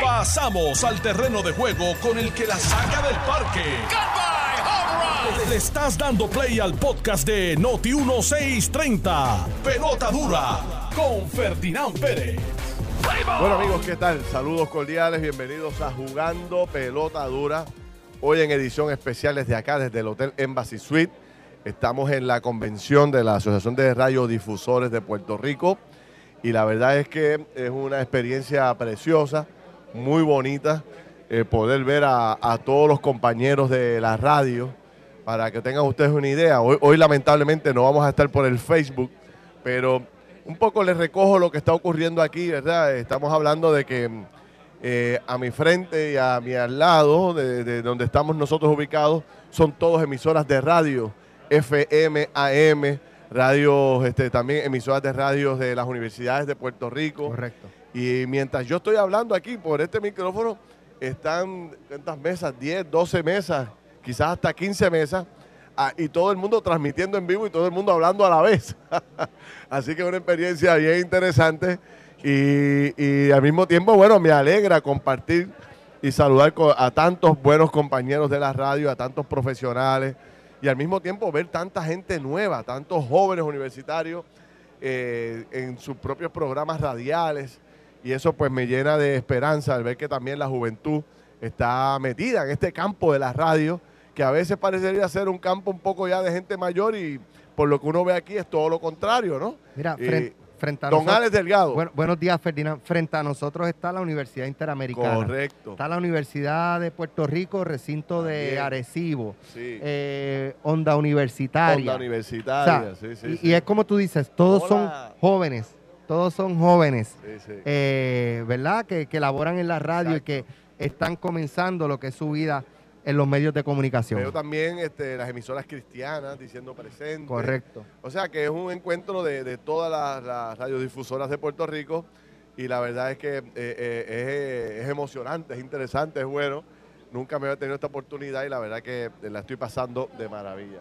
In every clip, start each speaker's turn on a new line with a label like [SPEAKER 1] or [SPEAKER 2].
[SPEAKER 1] Pasamos al terreno de juego con el que la saca del parque. Le estás dando play al podcast de Noti 1630. Pelota dura con Ferdinand Pérez.
[SPEAKER 2] Bueno amigos, ¿qué tal? Saludos cordiales, bienvenidos a Jugando Pelota Dura. Hoy en edición especial desde acá, desde el Hotel Embassy Suite. Estamos en la convención de la Asociación de Radiodifusores de Puerto Rico y la verdad es que es una experiencia preciosa, muy bonita, eh, poder ver a, todos los compañeros de la radio. Para que tengan ustedes una idea, hoy, hoy lamentablemente no vamos a estar por el Facebook, pero un poco les recojo lo que está ocurriendo aquí, ¿verdad? Estamos hablando de que eh, a mi frente y a mi al lado, de, de donde estamos nosotros ubicados, son todos emisoras de radio, FM, AM, radios, este, también emisoras de radios de las universidades de Puerto Rico.
[SPEAKER 3] Correcto.
[SPEAKER 2] Y mientras yo estoy hablando aquí por este micrófono, están, ¿cuántas mesas? 10, 12 mesas, quizás hasta 15 mesas, ah, y todo el mundo transmitiendo en vivo y todo el mundo hablando a la vez. Así que es una experiencia bien interesante y, y al mismo tiempo, bueno, me alegra compartir y saludar a tantos buenos compañeros de la radio, a tantos profesionales y al mismo tiempo ver tanta gente nueva, tantos jóvenes universitarios eh, en sus propios programas radiales y eso pues me llena de esperanza al ver que también la juventud está metida en este campo de la radio que a veces parecería ser un campo un poco ya de gente mayor y por lo que uno ve aquí es todo lo contrario, ¿no?
[SPEAKER 3] Mira,
[SPEAKER 2] Y
[SPEAKER 3] fren- frente a
[SPEAKER 2] Don
[SPEAKER 3] nosotros.
[SPEAKER 2] Alex Delgado.
[SPEAKER 3] Bueno, buenos días, Ferdinand. Frente a nosotros está la Universidad Interamericana.
[SPEAKER 2] Correcto.
[SPEAKER 3] Está la Universidad de Puerto Rico, recinto de. Arecibo,
[SPEAKER 2] Sí.
[SPEAKER 3] eh, Onda Universitaria.
[SPEAKER 2] Onda
[SPEAKER 3] O
[SPEAKER 2] universitaria,
[SPEAKER 3] sea,
[SPEAKER 2] sí, sí,
[SPEAKER 3] y,
[SPEAKER 2] sí.
[SPEAKER 3] y es como tú dices, todos
[SPEAKER 2] Hola.
[SPEAKER 3] son jóvenes, todos son jóvenes, eh, ¿verdad? Que, que laboran en la radio
[SPEAKER 2] Exacto.
[SPEAKER 3] y que están comenzando lo que es su vida en los medios de comunicación.
[SPEAKER 2] Veo también este, las emisoras cristianas diciendo presente.
[SPEAKER 3] Correcto.
[SPEAKER 2] O sea que es un encuentro de, de todas las, las radiodifusoras de Puerto Rico y la verdad es que eh, eh, es, es emocionante, es interesante, es bueno. Nunca me había tenido esta oportunidad y la verdad que la estoy pasando de maravilla.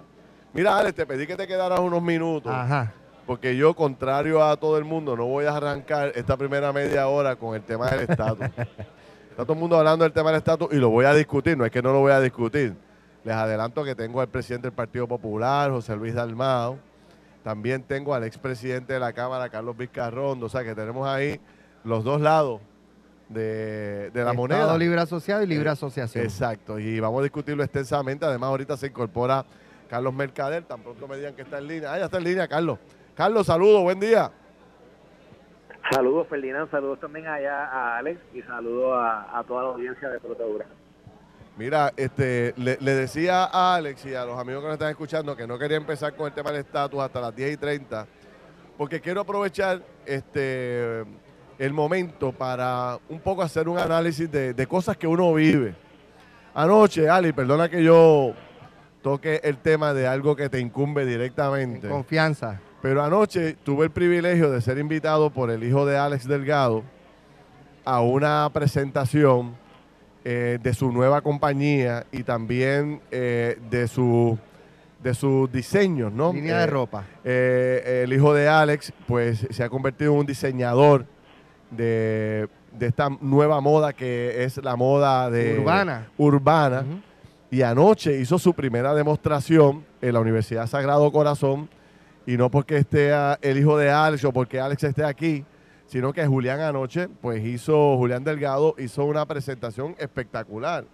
[SPEAKER 2] Mira, Alex, te pedí que te quedaras unos minutos
[SPEAKER 3] Ajá.
[SPEAKER 2] porque yo, contrario a todo el mundo, no voy a arrancar esta primera media hora con el tema del estatus. Está todo el mundo hablando del tema del estatus y lo voy a discutir, no es que no lo voy a discutir. Les adelanto que tengo al presidente del Partido Popular, José Luis Dalmao. También tengo al expresidente de la Cámara, Carlos Vizcarrondo. O sea que tenemos ahí los dos lados de, de la
[SPEAKER 3] Estado
[SPEAKER 2] moneda.
[SPEAKER 3] libre asociado y libre
[SPEAKER 2] Eh,
[SPEAKER 3] asociación.
[SPEAKER 2] Exacto, y vamos a discutirlo extensamente. Además, ahorita se incorpora Carlos Mercader, tan pronto me digan que está en línea. Ah, ya está en línea, Carlos. Carlos, saludos, buen día.
[SPEAKER 4] Saludos, Ferdinand. Saludos también allá a Alex y saludos a, a toda la audiencia de Pelota Dura.
[SPEAKER 2] Mira, este, le, le decía a Alex y a los amigos que nos están escuchando que no quería empezar con el tema del estatus hasta las 10 y 30, porque quiero aprovechar este, el momento para un poco hacer un análisis de, de cosas que uno vive. Anoche, Ali, perdona que yo toque el tema de algo que te incumbe
[SPEAKER 3] En
[SPEAKER 2] directamente.
[SPEAKER 3] confianza.
[SPEAKER 2] Pero anoche tuve el privilegio de ser invitado por el hijo de Alex Delgado a una presentación eh, de su nueva compañía y también eh, de su de sus diseños, ¿no?
[SPEAKER 3] Línea de
[SPEAKER 2] Eh,
[SPEAKER 3] ropa.
[SPEAKER 2] el hijo de Alex, pues se ha convertido en un diseñador de, de esta nueva moda que es la moda de
[SPEAKER 3] Urbana.
[SPEAKER 2] urbana. Y anoche hizo su primera demostración en la Universidad Sagrado Corazón. Y no porque esté ah, el hijo de Alex o porque Alex esté aquí, sino que Julián anoche, pues hizo, Julián Delgado hizo una presentación espectacular.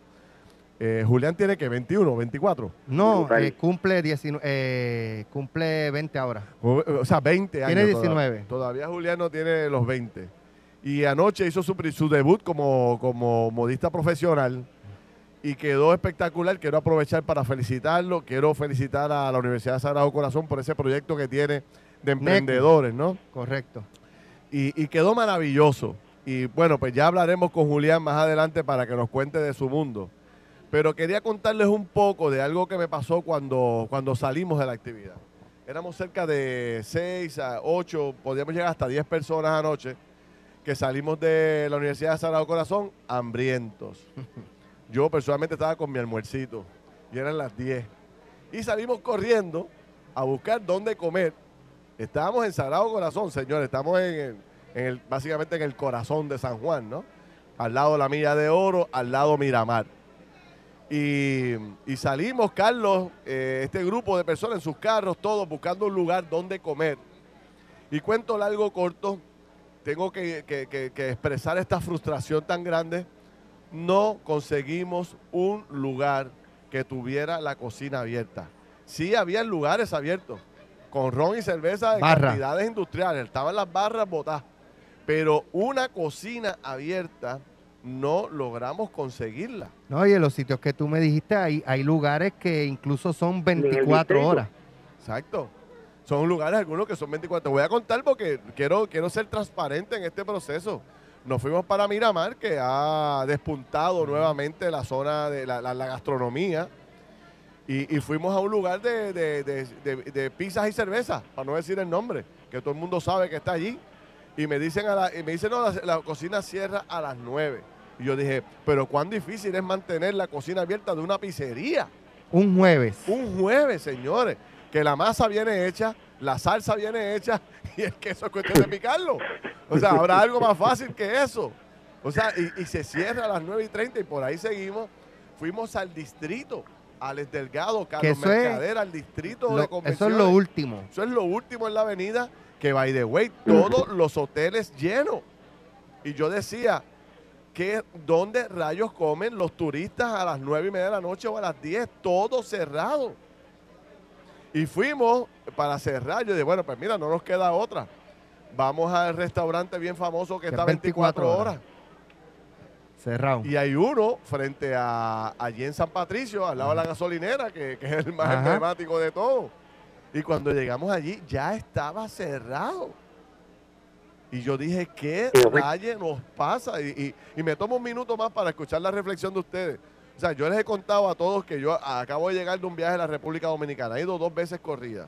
[SPEAKER 2] Eh, Julián tiene que 21, 24,
[SPEAKER 3] No,
[SPEAKER 4] Brutal.
[SPEAKER 3] eh, cumple, 19, eh, cumple 20 ahora.
[SPEAKER 2] o, o sea, 20 años.
[SPEAKER 3] Tiene
[SPEAKER 2] todavía.
[SPEAKER 3] 19.
[SPEAKER 2] Todavía Julián no tiene los 20. Y anoche hizo su, pri- su debut como, como modista profesional y quedó espectacular. Quiero aprovechar para felicitarlo. Quiero felicitar a la Universidad de Sagrado Corazón por ese proyecto que tiene de emprendedores, ¿no?
[SPEAKER 3] Correcto.
[SPEAKER 2] Y, y quedó maravilloso. Y bueno, pues ya hablaremos con Julián más adelante para que nos cuente de su mundo. Pero quería contarles un poco de algo que me pasó cuando, cuando salimos de la actividad. Éramos cerca de 6 a 8, podíamos llegar hasta 10 personas anoche que salimos de la Universidad de Sagrado Corazón hambrientos. Yo personalmente estaba con mi almuercito y eran las 10. Y salimos corriendo a buscar dónde comer. Estábamos en Sagrado Corazón, señores, estamos en, el- en el, básicamente en el corazón de San Juan, ¿no? Al lado de la Milla de Oro, al lado Miramar. Y, y salimos, Carlos, eh, este grupo de personas en sus carros, todos buscando un lugar donde comer. Y cuento largo corto, tengo que, que- que- que expresar esta frustración tan grande. No conseguimos un lugar que tuviera la cocina abierta. Sí, había lugares abiertos, con ron y cerveza en
[SPEAKER 3] Barra.
[SPEAKER 2] cantidades industriales. Estaban las barras botadas. Pero una cocina abierta no logramos conseguirla.
[SPEAKER 3] No, y en los sitios que tú me dijiste, hay, hay lugares que incluso son
[SPEAKER 4] el
[SPEAKER 3] 24
[SPEAKER 4] distrito.
[SPEAKER 3] horas.
[SPEAKER 2] Exacto. Son lugares algunos que son 24. Te voy a contar porque quiero, quiero ser transparente en este proceso. Nos fuimos para Miramar, que ha despuntado nuevamente la zona de la, la- la gastronomía. Y, y fuimos a un lugar de, de- de- de- de pizzas y cervezas, para no decir el nombre, que todo el mundo sabe que está allí. Y me dicen, a la, y me dicen no, la, la cocina cierra a las 9. Y yo dije, pero cuán difícil es mantener la cocina abierta de una pizzería.
[SPEAKER 3] Un jueves.
[SPEAKER 2] Un jueves, señores, que la masa viene hecha, la salsa viene hecha y el queso es cuestión de picarlo. O sea, habrá algo más fácil que eso. O sea, y, y se cierra a las 9 y 30 y por ahí seguimos. Fuimos al distrito, Alex Delgado, Carlos
[SPEAKER 3] eso
[SPEAKER 2] Mercader, al distrito
[SPEAKER 3] Lo-
[SPEAKER 2] de
[SPEAKER 3] eso
[SPEAKER 2] convenciones.
[SPEAKER 3] es lo último.
[SPEAKER 2] Eso es lo último en la avenida, que by the way, todos los hoteles llenos. Y yo decía, que ¿dónde rayos comen los turistas a las nueve y media de la noche o a las 10? Todo cerrado. Y fuimos para cerrar. Yo dije, bueno, pues mira, no nos queda otra. Vamos al restaurante bien famoso que
[SPEAKER 3] Que
[SPEAKER 2] está
[SPEAKER 3] es
[SPEAKER 2] 24
[SPEAKER 3] 24
[SPEAKER 2] horas.
[SPEAKER 3] horas. Cerrado.
[SPEAKER 2] Y hay uno frente a allí en San Patricio, al lado de la gasolinera, que, que es el más
[SPEAKER 3] Ajá.
[SPEAKER 2] emblemático de todo. Y cuando llegamos allí, ya estaba cerrado. Y yo dije, ¿qué raye nos pasa? Y, y- y me tomo un minuto más para escuchar la reflexión de ustedes. O sea, yo les he contado a todos que yo acabo de llegar de un viaje a la República Dominicana. He ido dos veces corrida.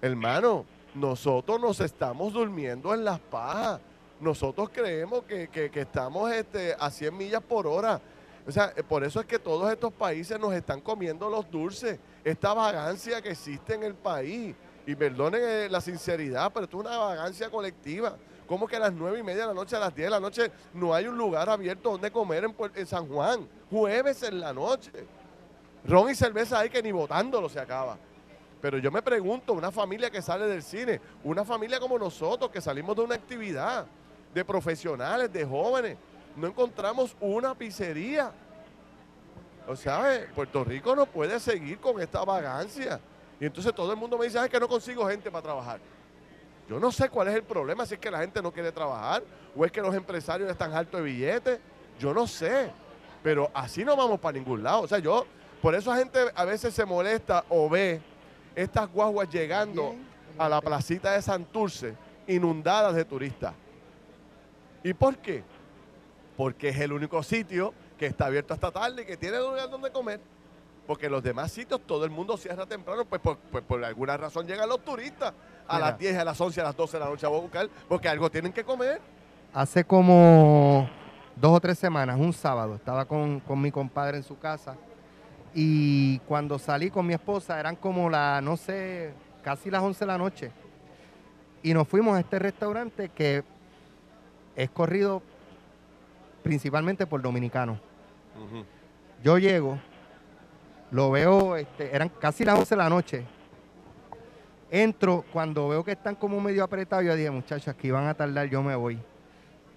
[SPEAKER 2] Hermano, nosotros nos estamos durmiendo en las pajas. Nosotros creemos que, que- estamos este, a 100 millas por hora. O sea, eh, por eso es que todos estos países nos están comiendo los dulces. Esta vagancia que existe en el país. Y perdonen eh, la sinceridad, pero esto es una vagancia colectiva. ¿Cómo que a las 9 y media de la noche, a las 10 de la noche, no hay un lugar abierto donde comer en San Juan? Jueves en la noche. Ron y cerveza hay que ni botándolo se acaba. Pero yo me pregunto, una familia que sale del cine, una familia como nosotros que salimos de una actividad, de profesionales, de jóvenes, no encontramos una pizzería. O sea, eh, Puerto Rico no puede seguir con esta vagancia. Y entonces todo el mundo me dice, "Ay, es que no consigo gente para trabajar. Yo no sé cuál es el problema, si es que la gente no quiere trabajar o es que los empresarios están altos de billetes. Yo no sé. Pero así no vamos para ningún lado. O sea, yo, por eso la gente a veces se molesta o ve estas guaguas llegando a la placita de Santurce inundadas de turistas. ¿Y por qué? Porque es el único sitio que está abierto hasta tarde y que tiene lugar donde comer. Porque los demás sitios todo el mundo cierra temprano, pues por, pues por alguna razón llegan los turistas a
[SPEAKER 3] Mira.
[SPEAKER 2] las 10, a las 11, a las 12 de la noche a buscar, porque algo tienen que comer.
[SPEAKER 3] Hace como dos o tres semanas, un sábado, estaba con, con mi compadre en su casa y cuando salí con mi esposa eran como las, no sé, casi las 11 de la noche. Y nos fuimos a este restaurante que es corrido principalmente por dominicanos. Yo llego, lo veo, este, eran casi las 11 de la noche. Entro, cuando veo que están como medio apretados, yo dije, muchachos, aquí van a tardar, yo me voy.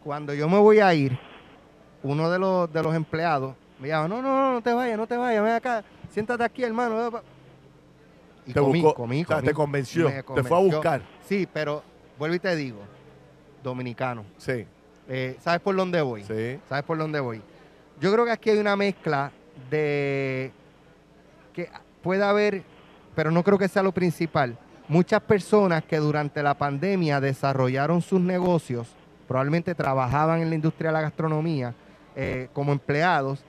[SPEAKER 3] Cuando yo me voy a ir, uno de los, de los empleados me llama, no, no, no, no te vayas, no te vayas, ven acá, siéntate aquí, hermano. ven pa-". Y
[SPEAKER 2] Te
[SPEAKER 3] comí,
[SPEAKER 2] buscó,
[SPEAKER 3] comí, comí.
[SPEAKER 2] te convenció, te fue a buscar.
[SPEAKER 3] Sí, pero vuelvo y te digo, dominicano.
[SPEAKER 2] Sí,
[SPEAKER 3] Eh, ¿Sabes por dónde voy?
[SPEAKER 2] sí.
[SPEAKER 3] ¿Sabes por dónde voy? Yo creo que aquí hay una mezcla de que puede haber, pero no creo que sea lo principal. Muchas personas que durante la pandemia desarrollaron sus negocios, probablemente trabajaban en la industria de la gastronomía eh, como empleados,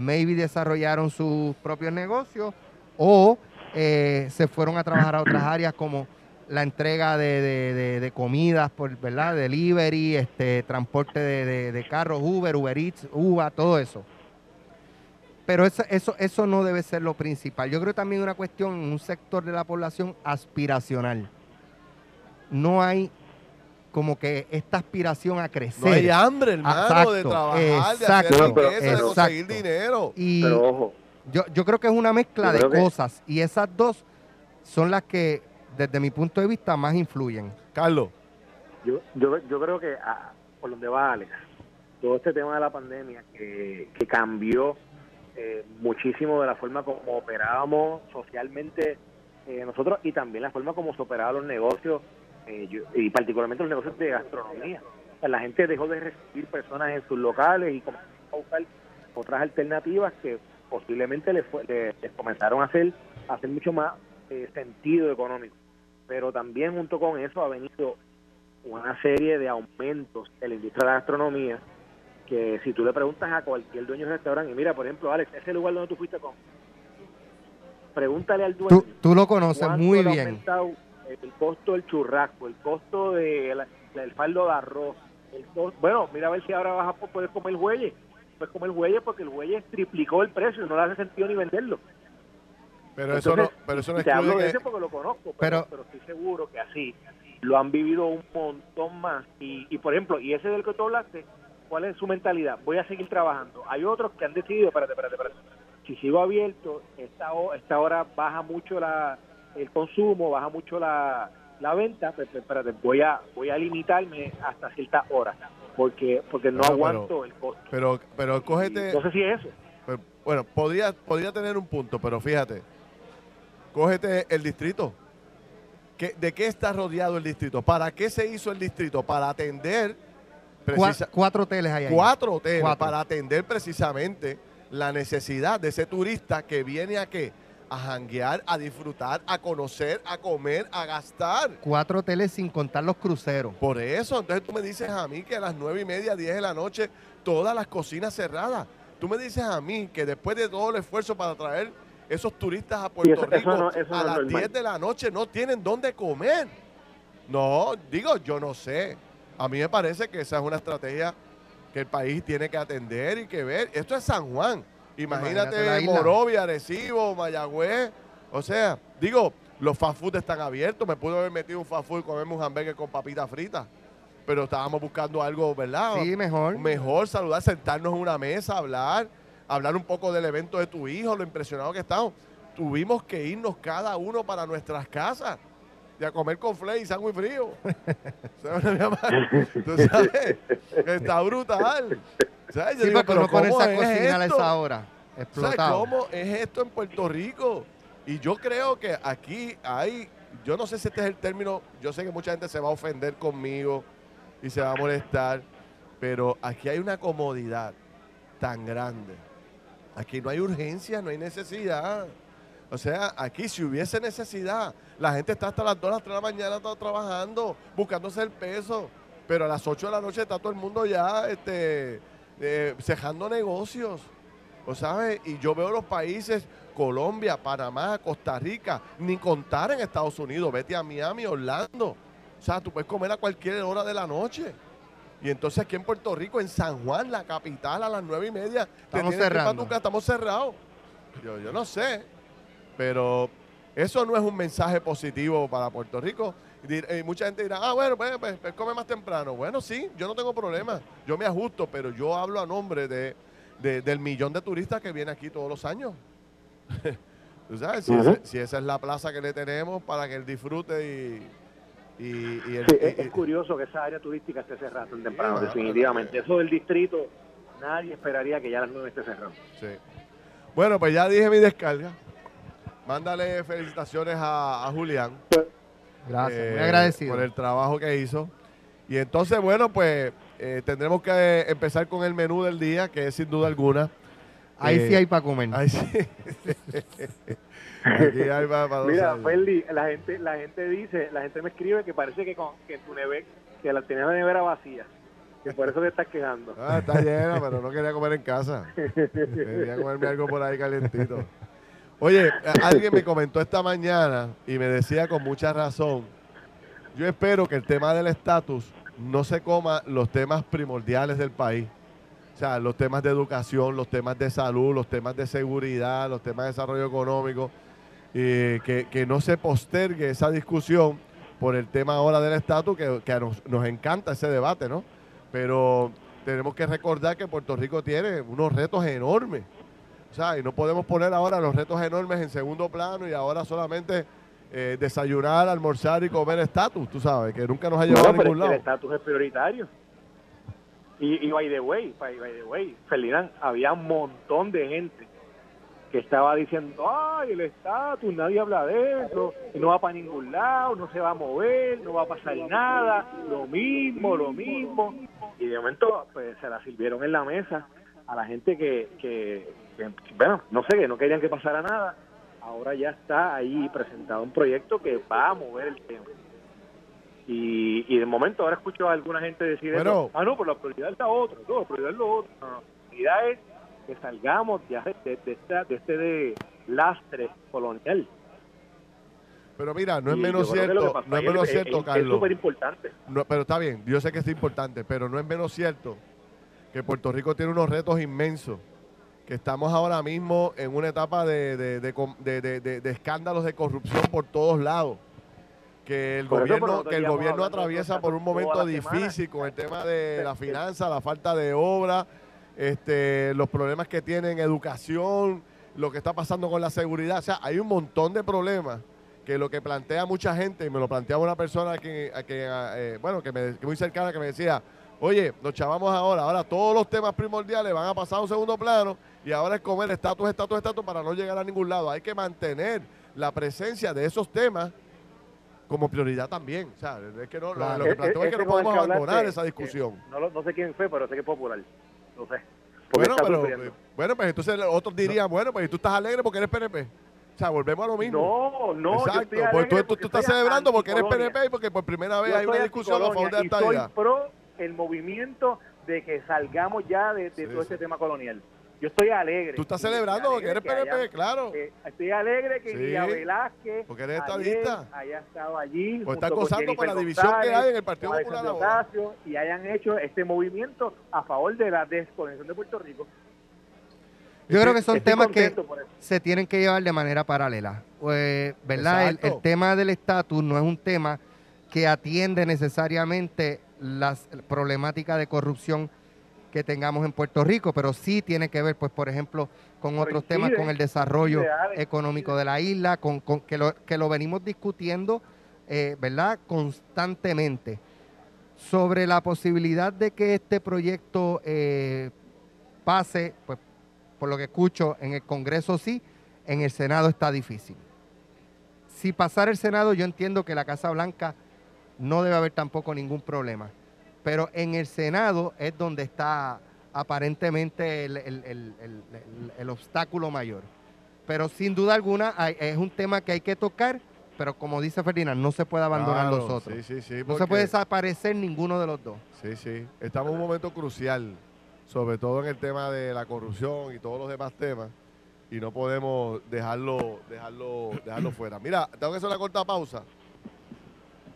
[SPEAKER 3] maybe desarrollaron sus propios negocios o eh, se fueron a trabajar a otras áreas como la entrega de, de- comidas por verdad delivery este transporte de carros Uber Uber Eats Uva todo eso. Pero eso, eso eso no debe ser lo principal. Yo creo también una cuestión en un sector de la población aspiracional. No hay como que esta aspiración a crecer.
[SPEAKER 2] No hay hambre, hermano, de
[SPEAKER 3] Exacto,
[SPEAKER 2] trabajar, de
[SPEAKER 3] exacto,
[SPEAKER 2] hacer riqueza, de
[SPEAKER 3] exacto.
[SPEAKER 2] conseguir dinero.
[SPEAKER 3] Y
[SPEAKER 4] Pero ojo,
[SPEAKER 3] yo, yo creo que es una mezcla de
[SPEAKER 4] que-
[SPEAKER 3] cosas y esas dos son las que desde mi punto de vista más influyen.
[SPEAKER 2] Carlos,
[SPEAKER 4] yo, yo, yo creo que ah, por donde va Alex, todo este tema de la pandemia que, que cambió eh, muchísimo de la forma como operábamos socialmente eh, nosotros y también la forma como se operaban los negocios eh, yo- y particularmente los negocios de gastronomía. O sea, la gente dejó de recibir personas en sus locales y comenzó a buscar otras alternativas que posiblemente les, fue- les comenzaron a hacer, a hacer mucho más eh, sentido económico. Pero también junto con eso ha venido una serie de aumentos en la industria de la gastronomía que si tú le preguntas a cualquier dueño de restaurante, y mira, por ejemplo, Alex, ese lugar donde tú fuiste con, pregúntale al dueño
[SPEAKER 3] Tú, tú lo conoces muy
[SPEAKER 4] ha
[SPEAKER 3] bien.
[SPEAKER 4] aumentado el costo del churrasco, el costo del del faldo de arroz, el costo, bueno, mira a ver si ahora vas a poder comer huelle, puedes comer huelle porque el huelle triplicó el precio y no le hace sentido ni venderlo.
[SPEAKER 2] pero eso no, pero eso no
[SPEAKER 4] te hablo de ese porque lo conozco, pero,
[SPEAKER 3] Pero-
[SPEAKER 4] pero estoy seguro que así lo han vivido un montón más. Y, y por ejemplo, y ese del que tú hablaste, ¿cuál es su mentalidad? Voy a seguir trabajando. Hay otros que han decidido, espérate, espérate, espérate. Si sigo abierto, esta, esta hora baja mucho la, el consumo, baja mucho la, la venta, pues, pues, espérate, voy a, voy a limitarme hasta ciertas horas, porque, porque no
[SPEAKER 2] Pero-
[SPEAKER 4] aguanto el costo.
[SPEAKER 2] pero, pero cógete,
[SPEAKER 4] No sé si es eso.
[SPEAKER 2] pues, bueno, podría, podría tener un punto, pero fíjate, cógete el distrito. ¿Qué- ¿De qué está rodeado el distrito? ¿Para qué se hizo el distrito? Para atender precisa-
[SPEAKER 3] cuatro hoteles hay ahí.
[SPEAKER 2] cuatro hoteles
[SPEAKER 3] Cuatro.
[SPEAKER 2] para atender precisamente la necesidad de ese turista que viene a qué? A janguear, a disfrutar, a conocer, a comer, a gastar.
[SPEAKER 3] Cuatro hoteles sin contar los cruceros.
[SPEAKER 2] Por eso, entonces tú me dices a mí que a las nueve y media, 10 de la noche, todas las cocinas cerradas. Tú me dices a mí que después de todo el esfuerzo para traer esos turistas a Puerto
[SPEAKER 4] eso- eso
[SPEAKER 2] Rico,
[SPEAKER 4] no- eso no
[SPEAKER 2] a las
[SPEAKER 4] normal.
[SPEAKER 2] 10 de la noche no tienen dónde comer. No, digo, yo no sé. A mí me parece que esa es una estrategia que el país tiene que atender y que ver. Esto es San Juan.
[SPEAKER 3] Imagínate
[SPEAKER 2] Imagínate. Morovia, Arecibo, Mayagüez. O sea, digo, los fast food están abiertos. Me pude haber metido un fast food y comerme un hamburger con papitas fritas. Pero estábamos buscando algo, ¿verdad?
[SPEAKER 3] Sí, mejor.
[SPEAKER 2] Mejor saludar, sentarnos en una mesa, hablar, hablar un poco del evento de tu hijo, lo impresionado que estamos. Tuvimos que irnos cada uno para nuestras casas y a comer con flay y sándwich frío. Tú sabes, está brutal. ¿Sabes? Yo
[SPEAKER 3] Sí,
[SPEAKER 2] digo, pero
[SPEAKER 3] uno ponerse
[SPEAKER 2] ¿cómo
[SPEAKER 3] a
[SPEAKER 2] es
[SPEAKER 3] cocinar a esa hora.
[SPEAKER 2] ¿Sabes
[SPEAKER 3] Explotado.
[SPEAKER 2] cómo es esto en Puerto Rico? Y yo creo que aquí hay, yo no sé si este es el término, yo sé que mucha gente se va a ofender conmigo y se va a molestar, pero aquí hay una comodidad tan grande. Aquí no hay urgencia, no hay necesidad. O sea, aquí si hubiese necesidad, la gente está hasta las 2, las 3 de la mañana está trabajando, buscándose el peso, pero a las 8 de la noche está todo el mundo ya este, eh, cejando negocios. ¿O sabes? Y yo veo los países, Colombia, Panamá, Costa Rica, ni contar en Estados Unidos, vete a Miami, Orlando. O sea, tú puedes comer a cualquier hora de la noche. Y entonces aquí en Puerto Rico, en San Juan, la capital, a las nueve y media,
[SPEAKER 3] Estamos
[SPEAKER 2] casa, estamos cerrados. Yo, yo no sé, pero eso no es un mensaje positivo para Puerto Rico. Y y mucha gente dirá, ah, bueno, pues, pues, pues come más temprano. Bueno, sí, yo no tengo problema, yo me ajusto, pero yo hablo a nombre de, de- del millón de turistas que viene aquí todos los años. ¿Tú sabes? Si, esa es la plaza que le tenemos para que él disfrute y... y, y el-
[SPEAKER 4] Sí,
[SPEAKER 2] y-
[SPEAKER 4] es, curioso que esa área turística esté cerrada tan temprano,
[SPEAKER 2] Sí,
[SPEAKER 4] definitivamente. Eso del distrito, nadie esperaría que ya las 9 esté cerrado.
[SPEAKER 2] Sí. Bueno, pues ya dije mi descarga. Mándale felicitaciones a, a Julián.
[SPEAKER 3] Gracias,
[SPEAKER 2] eh,
[SPEAKER 3] muy agradecido.
[SPEAKER 2] Por el trabajo que hizo. Y entonces, bueno, pues eh, tendremos que eh, empezar con el menú del día, que es sin duda alguna.
[SPEAKER 3] Ahí
[SPEAKER 2] eh,
[SPEAKER 3] sí hay para comer.
[SPEAKER 2] Ahí sí. Aquí hay para,
[SPEAKER 4] Mira. Ferdi, la gente, la gente dice, la gente me escribe que parece que, con, que tu nevera, que la tenías la nevera vacía. Que por eso te estás quejando.
[SPEAKER 2] Ah, está llena, pero no quería comer en casa. Quería comerme algo por ahí calientito. Oye, alguien me comentó esta mañana y me decía con mucha razón, yo espero que el tema del estatus no se coma los temas primordiales del país. O sea, los temas de educación, los temas de salud, los temas de seguridad, los temas de desarrollo económico, y que, que no se postergue esa discusión por el tema ahora del estatus, que, que nos, nos encanta ese debate, ¿no? Pero tenemos que recordar que Puerto Rico tiene unos retos enormes. O sea, y no podemos poner ahora los retos enormes en segundo plano y ahora solamente eh, desayunar, almorzar y comer estatus, tú sabes, que nunca nos ha llevado
[SPEAKER 4] No,
[SPEAKER 2] a ningún lado.
[SPEAKER 4] el estatus es prioritario. Y, y by the way, by, by the way, Ferdinand, había un montón de gente que estaba diciendo, ay, el estatus, nadie habla de eso, y no va para ningún lado, no se va a mover, no va a pasar nada, lo mismo, lo mismo. Y de momento, pues se la sirvieron en la mesa a la gente que, que, bueno, no sé, que no querían que pasara nada. Ahora ya está ahí presentado un proyecto que va a mover el tema. Y, y de momento ahora escucho a alguna gente decir
[SPEAKER 2] Bueno.
[SPEAKER 4] eso, ah no, pero la prioridad es la otra, no, la prioridad es lo otro. No, la prioridad es que salgamos ya de, de, de esta- de este de lastre colonial.
[SPEAKER 2] Pero mira, no es menos cierto, no es menos
[SPEAKER 4] es-
[SPEAKER 2] cierto,
[SPEAKER 4] es-
[SPEAKER 2] Carlos.
[SPEAKER 4] Es súper importante.
[SPEAKER 2] No, pero está bien, yo sé que es importante, pero no es menos cierto que Puerto Rico tiene unos retos inmensos, que estamos ahora mismo en una etapa de, de- de escándalos de corrupción por todos lados, que el
[SPEAKER 4] Por
[SPEAKER 2] gobierno, que el gobierno atraviesa por un momento
[SPEAKER 4] semana.
[SPEAKER 2] difícil con el tema de la finanza, la falta de obra, este, los problemas que tienen educación, lo que está pasando con la seguridad, o sea, hay un montón de problemas que lo que plantea mucha gente, y me lo planteaba una persona que, que, eh, bueno, que, me, que muy cercana, que me decía, oye, nos chavamos ahora, ahora todos los temas primordiales van a pasar a un segundo plano y ahora es comer estatus, estatus, estatus para no llegar a ningún lado. Hay que mantener la presencia de esos temas como prioridad también. O sea, es que no, lo-
[SPEAKER 3] Claro.
[SPEAKER 2] lo que
[SPEAKER 4] E-
[SPEAKER 2] planteo
[SPEAKER 4] e-
[SPEAKER 2] es que no podemos
[SPEAKER 4] que
[SPEAKER 2] abandonar esa
[SPEAKER 4] que
[SPEAKER 2] discusión.
[SPEAKER 4] No, no sé quién fue, pero sé que es popular. No sé.
[SPEAKER 2] Bueno, pero, eh, bueno, pues entonces otros dirían, bueno, pues tú estás alegre porque eres PNP. O sea, volvemos a lo mismo.
[SPEAKER 4] No, no, yo
[SPEAKER 2] Exacto,
[SPEAKER 4] estoy
[SPEAKER 2] pues tú, tú-
[SPEAKER 4] porque
[SPEAKER 2] tú estás celebrando porque eres. PNP y porque por primera vez
[SPEAKER 4] Yo
[SPEAKER 2] hay una discusión a favor de la
[SPEAKER 4] y soy pro el movimiento de que salgamos ya de, de
[SPEAKER 2] Sí,
[SPEAKER 4] todo
[SPEAKER 2] sí.
[SPEAKER 4] este tema colonial. Yo estoy alegre.
[SPEAKER 2] Tú estás celebrando porque eres
[SPEAKER 4] que
[SPEAKER 2] PNP,
[SPEAKER 4] haya-
[SPEAKER 2] claro.
[SPEAKER 4] eh, estoy alegre que
[SPEAKER 2] Sí,
[SPEAKER 4] Lidia Velázquez
[SPEAKER 2] porque eres estadista.
[SPEAKER 4] haya estado allí.
[SPEAKER 2] O
[SPEAKER 4] con
[SPEAKER 2] gozando con la división que
[SPEAKER 4] González,
[SPEAKER 2] hay en el Partido Popular ahora.
[SPEAKER 4] Ocasio, y hayan hecho este movimiento a favor de la desconexión de Puerto Rico.
[SPEAKER 3] Yo creo que son
[SPEAKER 4] Estoy
[SPEAKER 3] temas que se tienen que llevar de manera paralela. Pues, ¿Verdad? El, el tema del estatus no es un tema que atiende necesariamente las problemáticas de corrupción que tengamos en Puerto Rico, pero sí tiene que ver, pues, por ejemplo, con
[SPEAKER 4] Pero
[SPEAKER 3] otros temas, con el desarrollo económico de la isla, con, con- que, lo, que lo venimos discutiendo, eh, ¿verdad? Constantemente. Sobre la posibilidad de que este proyecto eh, pase, pues, por lo que escucho, en el Congreso sí, en el Senado está difícil. Si pasara el Senado, yo entiendo que la Casa Blanca no debe haber tampoco ningún problema. Pero en el Senado es donde está aparentemente el, el- el- el- obstáculo mayor. Pero sin duda alguna hay- es un tema que hay que tocar, pero como dice Ferdinand, no se puede abandonar
[SPEAKER 2] Claro,
[SPEAKER 3] los otros.
[SPEAKER 2] Sí, sí, sí.
[SPEAKER 3] no se puede desaparecer ninguno de los dos.
[SPEAKER 2] Sí, sí. Estamos en un momento crucial, sobre todo en el tema de la corrupción y todos los demás temas, y no podemos dejarlo, dejarlo, dejarlo fuera. Mira, tengo que hacer una corta pausa.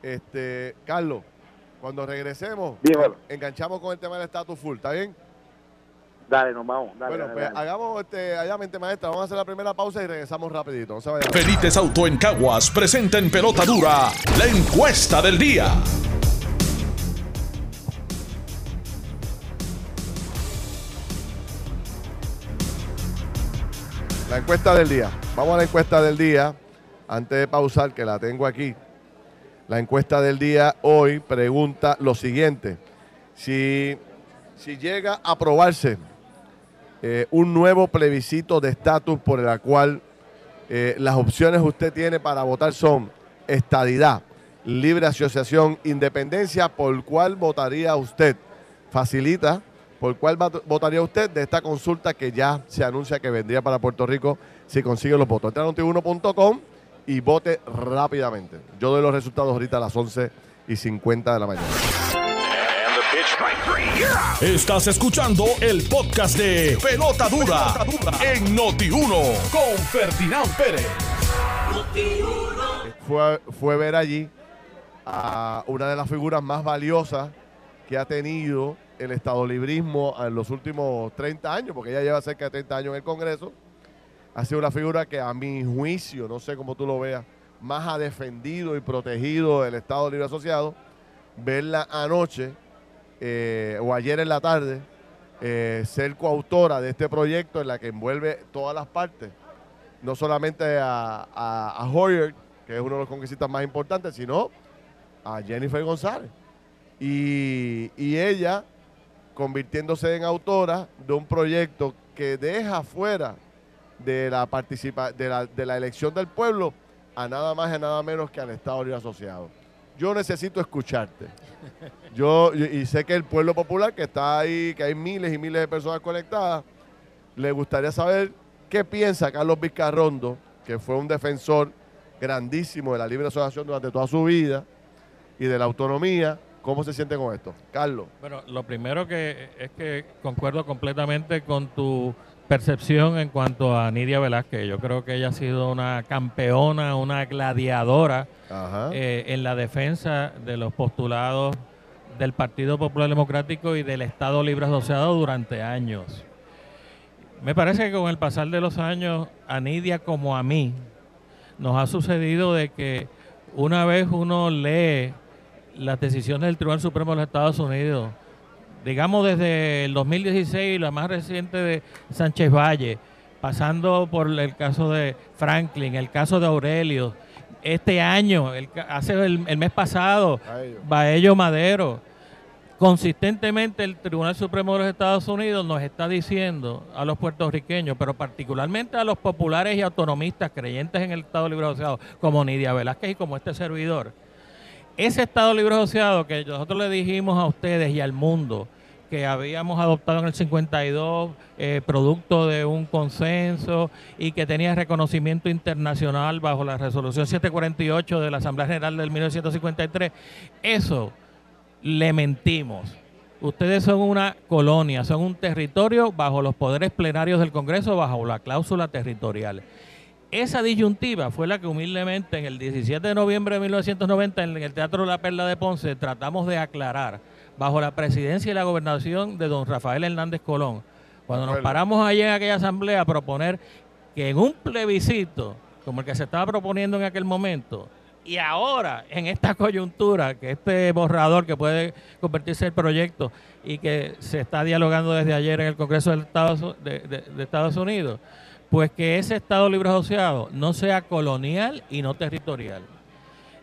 [SPEAKER 2] Este, Carlos, cuando regresemos,
[SPEAKER 4] Dímelo.
[SPEAKER 2] enganchamos con el tema del estatus full, ¿está bien?
[SPEAKER 4] Dale, nos vamos. Dale,
[SPEAKER 2] bueno,
[SPEAKER 4] dale,
[SPEAKER 2] pues
[SPEAKER 4] dale.
[SPEAKER 2] hagamos este, allá mente maestra, vamos a hacer la primera pausa y regresamos rapidito. No se vayan.
[SPEAKER 1] Felites Auto en Caguas presenta en pelota dura la encuesta del día.
[SPEAKER 2] La encuesta del día. Vamos a la encuesta del día. Antes de pausar, que la tengo aquí. La encuesta del día hoy pregunta lo siguiente. Si, si llega a aprobarse eh, un nuevo plebiscito de estatus por el cual eh, las opciones que usted tiene para votar son estadidad, libre asociación, independencia, ¿por cuál votaría usted? Facilita, ¿por cuál votaría usted de esta consulta que ya se anuncia que vendría para Puerto Rico si consigue los votos? Entra a notiuno.com y vote rápidamente. Yo doy los resultados ahorita a las 11 y 50 de la mañana.
[SPEAKER 1] Estás escuchando el podcast de Pelota Dura, en Noti1 con Ferdinand Pérez.
[SPEAKER 2] fue, fue ver allí a una de las figuras más valiosas que ha tenido el Estado librismo en los últimos 30 años, porque ella lleva cerca de 30 años en el Congreso. Ha sido una figura que a mi juicio, no sé cómo tú lo veas, más ha defendido y protegido el Estado Libre Asociado, verla anoche eh, o ayer en la tarde, eh, ser coautora de este proyecto en la que envuelve todas las partes, no solamente a, a, Hoyer, que es uno de los congresistas más importantes, sino a Jennifer González. Y, y ella convirtiéndose en autora de un proyecto que deja fuera de la, participa de la, de la elección del pueblo a nada más y nada menos que al Estado Libre Asociado. Yo necesito escucharte. Yo, y sé que el pueblo popular que está ahí, que hay miles y miles de personas conectadas, le gustaría saber qué piensa Carlos Vizcarrondo, que fue un defensor grandísimo de la libre asociación durante toda su vida y de la autonomía, ¿Cómo se siente con esto? Carlos.
[SPEAKER 5] Bueno, lo primero que es que concuerdo completamente con tu percepción en cuanto a Nidia Velázquez. Yo creo que ella ha sido una campeona, una gladiadora eh, en la defensa de los postulados del Partido Popular Democrático y del Estado Libre Asociado durante años. Me parece que con el pasar de los años, a Nidia como a mí, nos ha sucedido de que una vez uno lee las decisiones del Tribunal Supremo de los Estados Unidos, digamos desde el 2016, la más reciente de Sánchez Valle, pasando por el caso de Franklin, el caso de Aurelio, este año, el, hace el, mes pasado, Baello Madero. Consistentemente el Tribunal Supremo de los Estados Unidos nos está diciendo a los puertorriqueños, pero particularmente a los populares y autonomistas creyentes en el Estado Libre Asociado, como Nidia Velázquez y como este servidor, ese Estado Libre Asociado que nosotros le dijimos a ustedes y al mundo que habíamos adoptado en el 52, eh, producto de un consenso y que tenía reconocimiento internacional bajo la resolución 748 de la Asamblea General del 1953, eso le mentimos. Ustedes son una colonia, son un territorio bajo los poderes plenarios del Congreso, bajo la cláusula territorial. Esa disyuntiva fue la que humildemente en el 17 de noviembre de 1990 en el Teatro La Perla de Ponce tratamos de aclarar bajo la presidencia y la gobernación de don Rafael Hernández Colón. Cuando nos paramos allí en aquella asamblea a proponer que en un plebiscito, como el que se estaba proponiendo en aquel momento, y ahora en esta coyuntura, que este borrador que puede convertirse en proyecto y que se está dialogando desde ayer en el Congreso de Estados, de Estados Unidos, pues que ese Estado libre asociado no sea colonial y no territorial.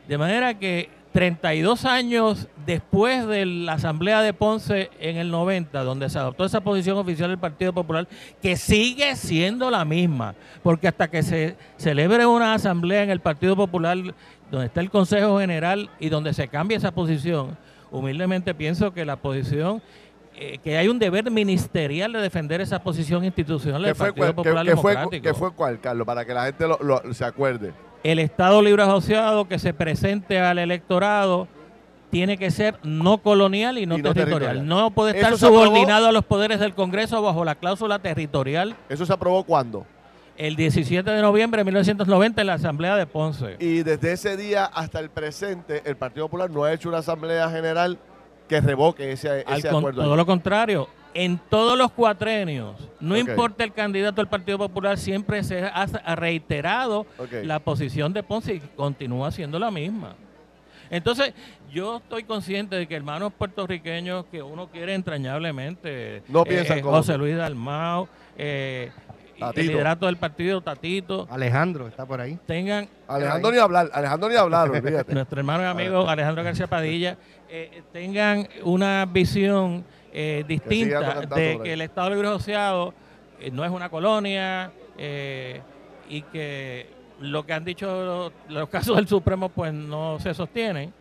[SPEAKER 5] De manera que 32 años después de la Asamblea de Ponce en el 90, donde se adoptó esa posición oficial del Partido Popular, que sigue siendo la misma, porque hasta que se celebre una asamblea en el Partido Popular, donde está el Consejo General y donde se cambie esa posición, humildemente pienso que la posición eh, que hay un deber ministerial de defender esa posición institucional del Partido Popular Democrático.
[SPEAKER 2] ¿Qué fue cuál, Carlos? Para que la gente se acuerde.
[SPEAKER 5] El Estado Libre Asociado que se presente al electorado tiene que ser no colonial y no, territorial. No puede estar subordinado a los poderes del Congreso bajo la cláusula territorial.
[SPEAKER 2] ¿Eso se aprobó cuándo?
[SPEAKER 5] El 17 de noviembre de 1990 en la Asamblea de Ponce.
[SPEAKER 2] Y desde ese día hasta el presente, el Partido Popular no ha hecho una Asamblea General que revoque ese, ese acuerdo.
[SPEAKER 5] Todo lo contrario, en todos los cuatrenios, no importa el candidato del Partido Popular, siempre se ha reiterado la posición de Ponce y continúa siendo la misma. Entonces, yo estoy consciente de que hermanos puertorriqueños que uno quiere entrañablemente,
[SPEAKER 2] no piensan
[SPEAKER 5] eh, José Luis Dalmao, eh, el liderato del partido, Tatito.
[SPEAKER 3] Alejandro está por ahí.
[SPEAKER 5] Tengan.
[SPEAKER 2] Alejandro ni hablar, Alejandro ni hablar,
[SPEAKER 5] Nuestro hermano y amigo Alejandro García Padilla eh, tengan una visión eh, distinta de que el Estado Libre Asociado eh, no es una colonia y que lo que han dicho los, casos del Supremo pues no se sostienen.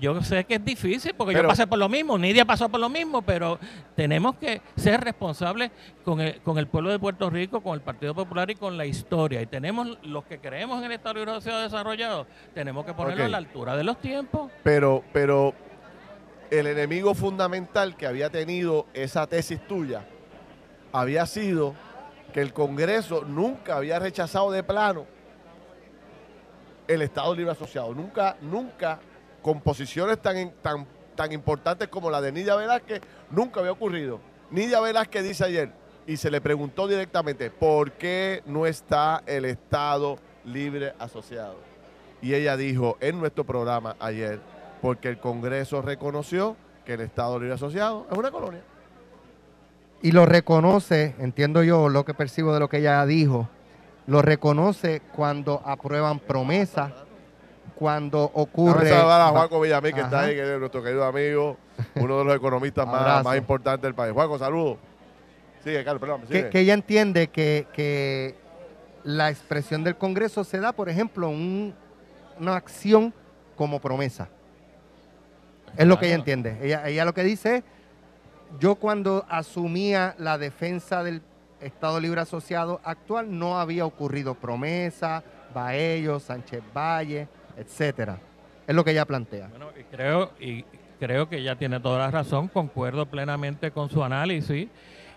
[SPEAKER 5] Yo sé que es difícil porque yo pasé por lo mismo, Nidia pasó por lo mismo, pero tenemos que ser responsables con el, con el pueblo de Puerto Rico, con el Partido Popular y con la historia. Y tenemos los que creemos en el Estado Libre Asociado desarrollado, tenemos que ponerlo a la altura de los tiempos.
[SPEAKER 2] Pero, pero el enemigo fundamental que había tenido esa tesis tuya había sido que el Congreso nunca había rechazado de plano el Estado Libre Asociado. Nunca, nunca con posiciones tan, tan, tan importantes como la de Nidia Velázquez, nunca había ocurrido. Nidia Velázquez dice ayer, y se le preguntó directamente, ¿por qué no está el Estado libre asociado? Y ella dijo en nuestro programa ayer, porque el Congreso reconoció que el Estado Libre Asociado es una colonia.
[SPEAKER 3] Y lo reconoce, entiendo yo lo que percibo de lo que ella dijo, lo reconoce cuando aprueban promesas, cuando ocurre...
[SPEAKER 2] Vamos a dar a Juaco Villamil, que está ahí, que es nuestro querido amigo, uno de los economistas más, más, importantes del país. Juaco, saludos. Sigue, Carlos, perdón.
[SPEAKER 3] Que, que, ella entiende que, que, la expresión del Congreso se da, por ejemplo, un, una acción como promesa. Es lo que ella entiende. Ella, ella lo que dice es, yo cuando asumía la defensa del Estado Libre Asociado actual no había ocurrido promesa, Baello, Sánchez Valle, etcétera. Es lo que ella plantea.
[SPEAKER 5] Bueno, y creo, y creo que ella tiene toda la razón, concuerdo plenamente con su análisis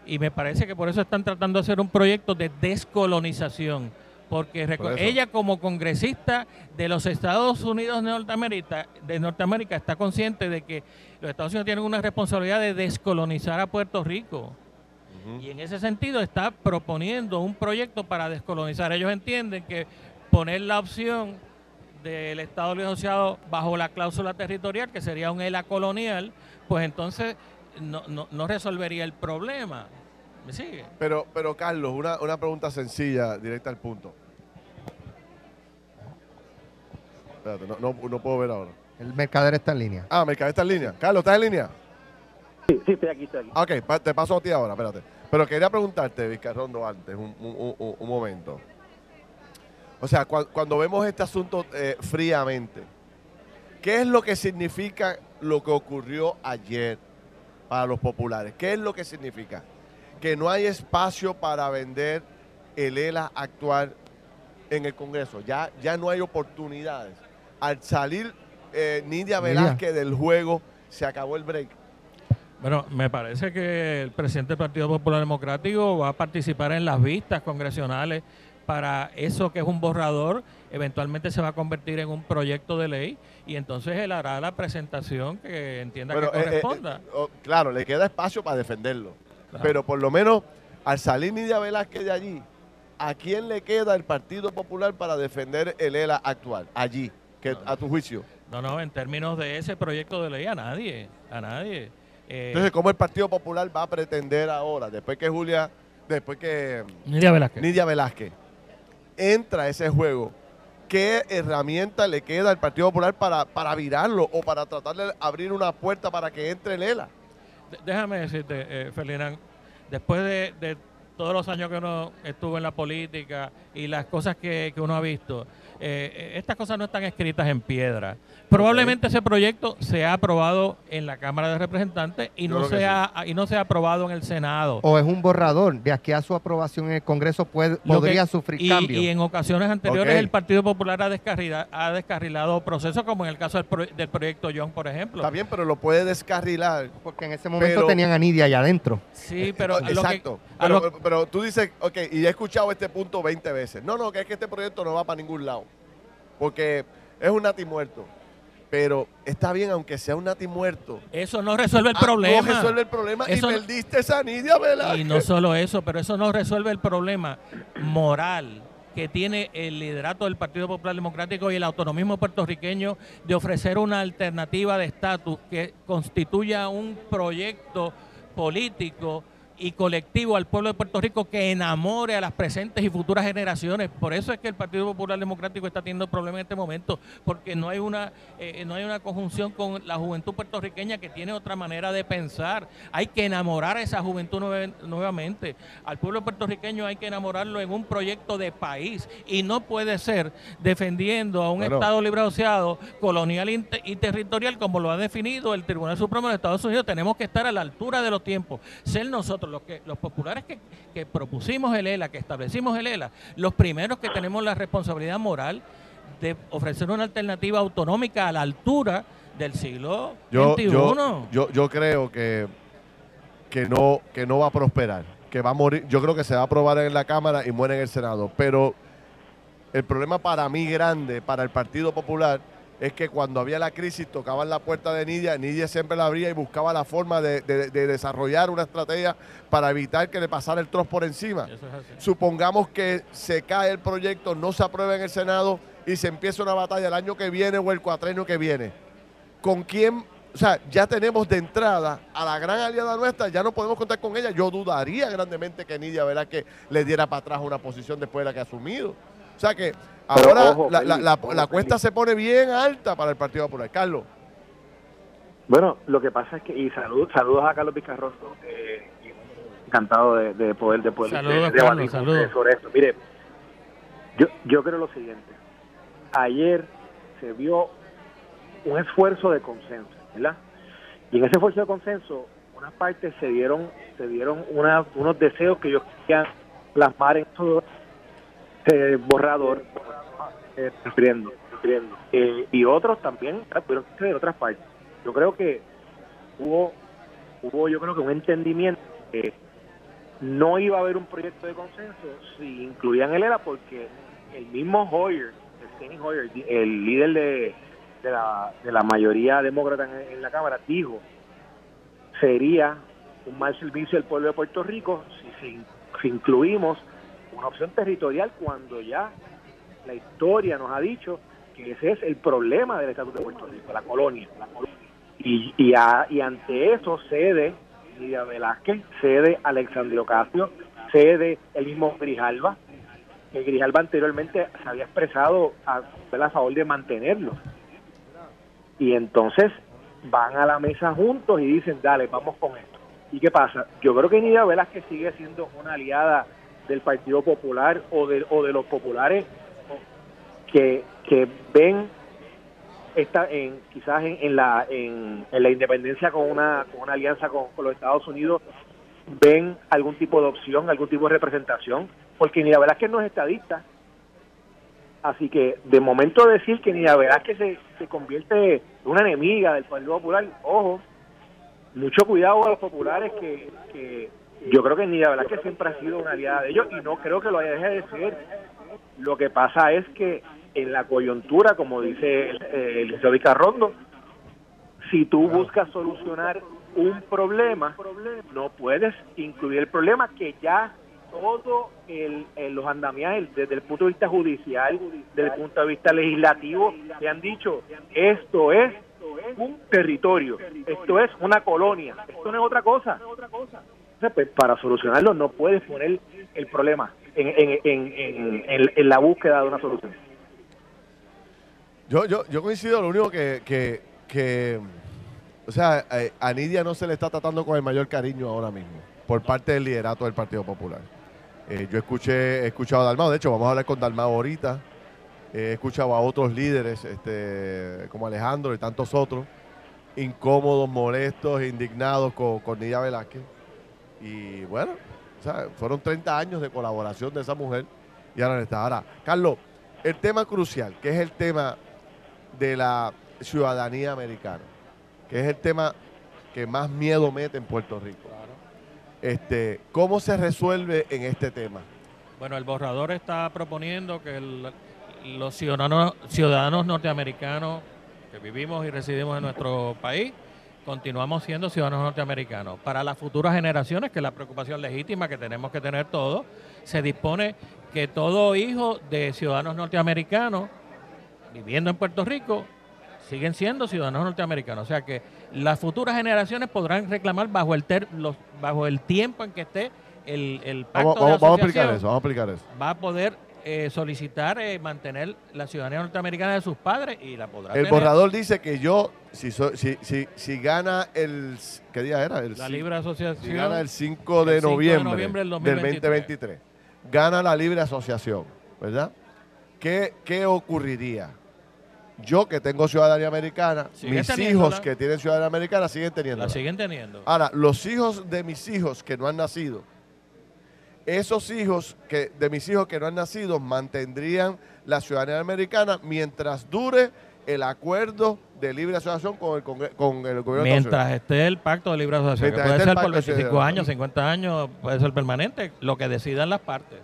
[SPEAKER 5] y me parece que por eso están tratando de hacer un proyecto de descolonización porque ella como congresista de los Estados Unidos de Norteamérica, de Norteamérica está consciente de que los Estados Unidos tienen una responsabilidad de descolonizar a Puerto Rico. Y en ese sentido está proponiendo un proyecto para descolonizar. Ellos entienden que poner la opción del Estado Libre Asociado bajo la cláusula territorial, que sería un ELA colonial, pues entonces no, no, resolvería el problema. ¿Me sigue?
[SPEAKER 2] Pero, pero Carlos, una, una pregunta sencilla, directa al punto. Espérate, no, no, puedo ver ahora.
[SPEAKER 3] El mercader está en línea.
[SPEAKER 2] Ah, mercader está en línea. Carlos, ¿estás en línea?
[SPEAKER 4] Sí, sí, estoy aquí, estoy aquí.
[SPEAKER 2] Ok, te paso a ti ahora, espérate. Pero quería preguntarte, Vizcarrondo, antes, un, un, un, momento. O sea, cuando vemos este asunto eh, fríamente, ¿qué es lo que significa lo que ocurrió ayer para los populares? ¿Qué es lo que significa? Que no hay espacio para vender el ELA actual en el Congreso. Ya, ya no hay oportunidades al salir eh, Nidia Velázquez del juego, se acabó el break.
[SPEAKER 5] Bueno, me parece que el presidente del Partido Popular Democrático va a participar en las vistas congresionales para eso que es un borrador, eventualmente se va a convertir en un proyecto de ley y entonces él hará la presentación que entienda que eh, eh, corresponda.
[SPEAKER 2] Oh, claro, le queda espacio para defenderlo, pero por lo menos al salir Nidia Velázquez de allí, ¿a quién le queda el Partido Popular para defender el ELA actual? Allí que a tu juicio.
[SPEAKER 5] No, no, en términos de ese proyecto de ley, a nadie, a nadie.
[SPEAKER 2] Eh, Entonces, ¿cómo el Partido Popular va a pretender ahora, después que Julia, después que
[SPEAKER 5] Nidia Velázquez,
[SPEAKER 2] Nidia Velázquez entra a ese juego, ¿qué herramienta le queda al Partido Popular para, para virarlo o para tratar de abrir una puerta para que entre el ELA?
[SPEAKER 5] Déjame decirte, eh, Ferdinand, después de, todos los años que uno estuvo en la política y las cosas que, que uno ha visto, eh, estas cosas no están escritas en piedra. Probablemente ese proyecto se ha aprobado en la Cámara de Representantes y no, se ha, y no se ha aprobado en el Senado.
[SPEAKER 3] O es un borrador. De aquí a su aprobación en el Congreso puede, podría sufrir
[SPEAKER 5] y,
[SPEAKER 3] cambios.
[SPEAKER 5] Y en ocasiones anteriores el Partido Popular ha descarrilado, ha descarrilado procesos, como en el caso del, proyecto John, por ejemplo.
[SPEAKER 2] Está bien, pero lo puede descarrilar.
[SPEAKER 3] Porque en ese momento tenían a Nidia allá adentro.
[SPEAKER 5] Sí, pero...
[SPEAKER 2] Exacto. Pero, pero tú dices, ok, y he escuchado este punto 20 veces. No, no, que es que este proyecto no va para ningún lado porque es un nati muerto. Pero está bien, aunque sea un nati muerto.
[SPEAKER 5] Eso no resuelve el ah, problema.
[SPEAKER 2] No resuelve el problema y perdiste esa Nidia ¿verdad?
[SPEAKER 5] Y no solo eso, pero eso no resuelve el problema moral que tiene el liderato del Partido Popular Democrático y el autonomismo puertorriqueño de ofrecer una alternativa de estatus que constituya un proyecto político y colectivo al pueblo de Puerto Rico que enamore a las presentes y futuras generaciones. Por eso es que el Partido Popular Democrático está teniendo problemas en este momento, porque no hay una eh, no hay una conjunción con la juventud puertorriqueña que tiene otra manera de pensar. Hay que enamorar a esa juventud nuevamente. Al pueblo puertorriqueño hay que enamorarlo en un proyecto de país y no puede ser defendiendo a un Estado libre asociado, colonial y territorial como lo ha definido el Tribunal Supremo de Estados Unidos. Tenemos que estar a la altura de los tiempos, ser nosotros los, que, los populares que, propusimos el ELA, que establecimos el ELA, los primeros que tenemos la responsabilidad moral de ofrecer una alternativa autonómica a la altura del siglo XXI.
[SPEAKER 2] Yo, yo, creo que, que, no, que no va a prosperar, que va a morir. Yo creo que se va a aprobar en la Cámara y muere en el Senado. Pero el problema para mí grande, para el Partido Popular, es que cuando había la crisis tocaban la puerta de Nidia, Nidia siempre la abría y buscaba la forma de, desarrollar una estrategia para evitar que le pasara el trozo por encima. Supongamos que se cae el proyecto, no se aprueba en el Senado y se empieza una batalla el año que viene o el cuatrenio que viene, ¿con quién? O sea, ya tenemos de entrada a la gran aliada nuestra, ya no podemos contar con ella. Yo dudaría grandemente que Nidia, ¿verdad? Que le diera para atrás una posición después de la que ha asumido. O sea que ahora la, cuesta se pone bien alta para el Partido Popular. Carlos.
[SPEAKER 4] Bueno, lo que pasa es que, y saludos a Carlos Picarroso, eh, encantado de, poder, de poder
[SPEAKER 5] saludos,
[SPEAKER 4] sobre esto. Mire, yo, yo creo lo siguiente, ayer se vio un esfuerzo de consenso, ¿verdad? Y en ese esfuerzo de consenso, unas partes se dieron, se dieron unos deseos que ellos querían plasmar en todo eh, borrador, eh, eh, y otros también pudieron de otras partes. Yo creo que hubo, hubo yo creo que un entendimiento que no iba a haber un proyecto de consenso si incluían el ERA porque el mismo Hoyer, el, Hoyer, el líder de, de, la, de la mayoría demócrata en, la Cámara, dijo sería un mal servicio del pueblo de Puerto Rico si, si incluimos una opción territorial cuando ya la historia nos ha dicho que ese es el problema del Estatuto de Puerto Rico, la colonia. Y, y, y ante eso cede Lidia Velázquez, cede Alexandria Ocasio, cede el mismo Grijalba, que Grijalba anteriormente se había expresado a, a favor de mantenerlo. Y entonces van a la mesa juntos y dicen, dale, vamos con esto. ¿Y qué pasa? Yo creo que Nidia Velázquez sigue siendo una aliada del Partido Popular o de, o de los populares que, que ven esta en quizás en, la en, la independencia con una con una alianza con, los Estados Unidos ven algún tipo de opción algún tipo de representación porque ni la verdad es que no es estadista. Así que de momento decir que ni la verdad es que se, se convierte en una enemiga del Partido Popular ojo mucho cuidado a los populares que, que yo creo que ni la verdad que siempre ha sido una aliada de ellos y no creo que lo haya dejado de ser. Lo que pasa es que en la coyuntura, como dice el, el licenciado Rondo, si tú buscas solucionar un problema, no puedes incluir el problema que ya todo el, los andamiajes desde el punto de vista judicial, desde el punto de vista legislativo, se han dicho, esto es un territorio, esto es una colonia, esto no es otra cosa. Pues, para solucionarlo no puedes poner el problema en, en, en, la búsqueda de una solución.
[SPEAKER 2] Yo, yo, yo coincido, lo único que, que, que o sea, a Nidia no se le está tratando con el mayor cariño ahora mismo, por parte del liderato del Partido Popular. Eh, yo escuché, he escuchado a Dalmao, de hecho vamos a hablar con Dalmao ahorita, he escuchado a otros líderes, este, como Alejandro y tantos otros, incómodos, molestos, indignados con, con Nidia Velázquez. Y bueno, fueron 30 años de colaboración de esa mujer y ahora está. Ahora, Carlos, el tema crucial, que es el tema de la ciudadanía americana, que es el tema que más miedo mete en Puerto Rico. Este, ¿Cómo se resuelve en este tema?
[SPEAKER 5] Bueno, el borrador está proponiendo que los ciudadanos, ciudadanos norteamericanos que vivimos y residimos en nuestro país continuamos siendo ciudadanos norteamericanos. Para las futuras generaciones, que es la preocupación legítima que tenemos que tener todos, se dispone que todo hijo de ciudadanos norteamericanos viviendo en Puerto Rico siguen siendo ciudadanos norteamericanos. O sea que las futuras generaciones podrán reclamar bajo el los, bajo el tiempo en que esté el, el pacto
[SPEAKER 2] vamos, vamos a explicar eso, vamos a explicar eso.
[SPEAKER 5] Va a poder eh, solicitar eh, mantener la ciudadanía norteamericana de sus padres y la podrá
[SPEAKER 2] El borrador dice que yo, si, si, si, si, gana el... ¿Qué día era?
[SPEAKER 5] la libre asociación.
[SPEAKER 2] Si gana el 5 de, noviembre, del, 2023. Gana la libre asociación, ¿verdad? ¿Qué, qué ocurriría? Yo que tengo ciudadanía americana, mis hijos que tienen ciudadanía americana siguen teniendo.
[SPEAKER 5] La siguen teniendo.
[SPEAKER 2] Ahora, los hijos de mis hijos que no han nacido, esos hijos que, de mis hijos que no han nacido mantendrían la ciudadanía americana mientras dure el acuerdo de libre asociación con el, con el gobierno
[SPEAKER 5] Mientras esté el pacto de libre asociación, que puede ser por 25 años, 50 años, puede ser permanente, lo que decidan las partes.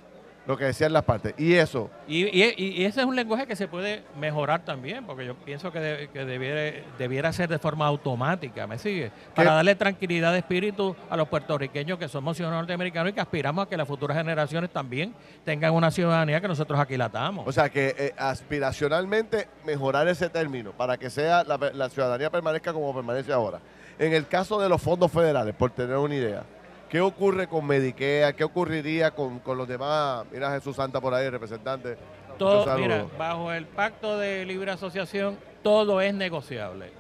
[SPEAKER 2] Lo que decían las partes. Y eso.
[SPEAKER 5] Y, y, ese es un lenguaje que se puede mejorar también, porque yo pienso que, debiera, debiera, ser de forma automática, ¿me sigue? Para darle tranquilidad de espíritu a los puertorriqueños que somos ciudadanos norteamericanos y que aspiramos a que las futuras generaciones también tengan una ciudadanía que nosotros aquí latamos.
[SPEAKER 2] O sea, que eh, aspiracionalmente mejorar ese término para que sea la, la ciudadanía permanezca como permanece ahora. En el caso de los fondos federales, por tener una idea, ¿Qué ocurre con Mediquea? ¿Qué ocurriría con, los demás? Mira Jesús Santa por ahí, representante.
[SPEAKER 5] Todo, mira, bajo el pacto de libre asociación, todo es negociable.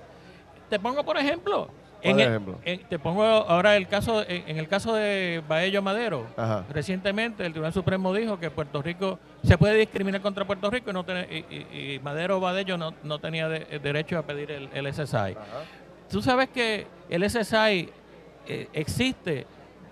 [SPEAKER 5] Te pongo, por ejemplo, en ejemplo? te pongo ahora el caso, en, el caso de Baello Madero. Recientemente el Tribunal Supremo dijo que Puerto Rico se puede discriminar contra Puerto Rico y, no y, Madero Baello no, no tenía derecho a pedir el, el SSI. Tú sabes que el SSI eh, existe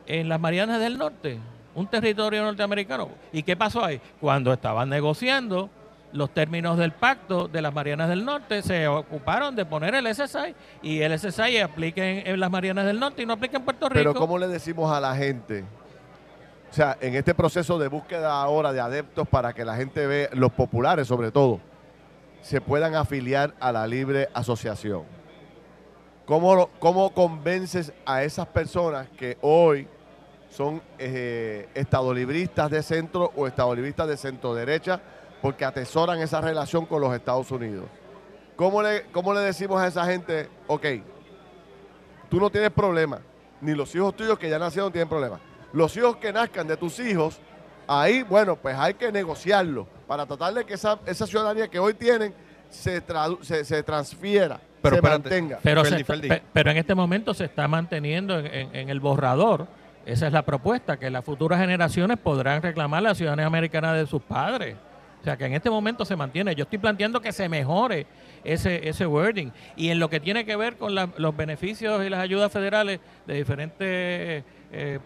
[SPEAKER 5] en las Marianas del Norte, un territorio norteamericano. ¿Y qué pasó ahí? Cuando estaban negociando los términos del pacto de las Marianas del Norte, se ocuparon de poner el SSI y el SSI aplica en, las Marianas del Norte y no aplica en Puerto Rico.
[SPEAKER 2] Pero ¿cómo le decimos a la gente? O sea, en este proceso de búsqueda ahora de adeptos para que la gente vea, los populares sobre todo, se puedan afiliar a la libre asociación. ¿Cómo, cómo convences a esas personas que hoy son eh, estadolibristas de centro o estadolibristas de centro derecha porque atesoran esa relación con los Estados Unidos. ¿Cómo le, ¿Cómo le decimos a esa gente, ok, tú no tienes problema, ni los hijos tuyos que ya nacieron tienen problema. Los hijos que nazcan de tus hijos, ahí, bueno, pues hay que negociarlo para tratar de que esa, esa ciudadanía que hoy tienen se, se, transfiera, pero, se mantenga.
[SPEAKER 5] Pero, pero, en este momento se está manteniendo en el borrador esa es la propuesta, que las futuras generaciones podrán reclamar la ciudadanía americana de sus padres. O sea, que en este momento se mantiene. Yo estoy planteando que se mejore ese, ese wording. Y en lo que tiene que ver con los beneficios y las ayudas federales de diferentes eh,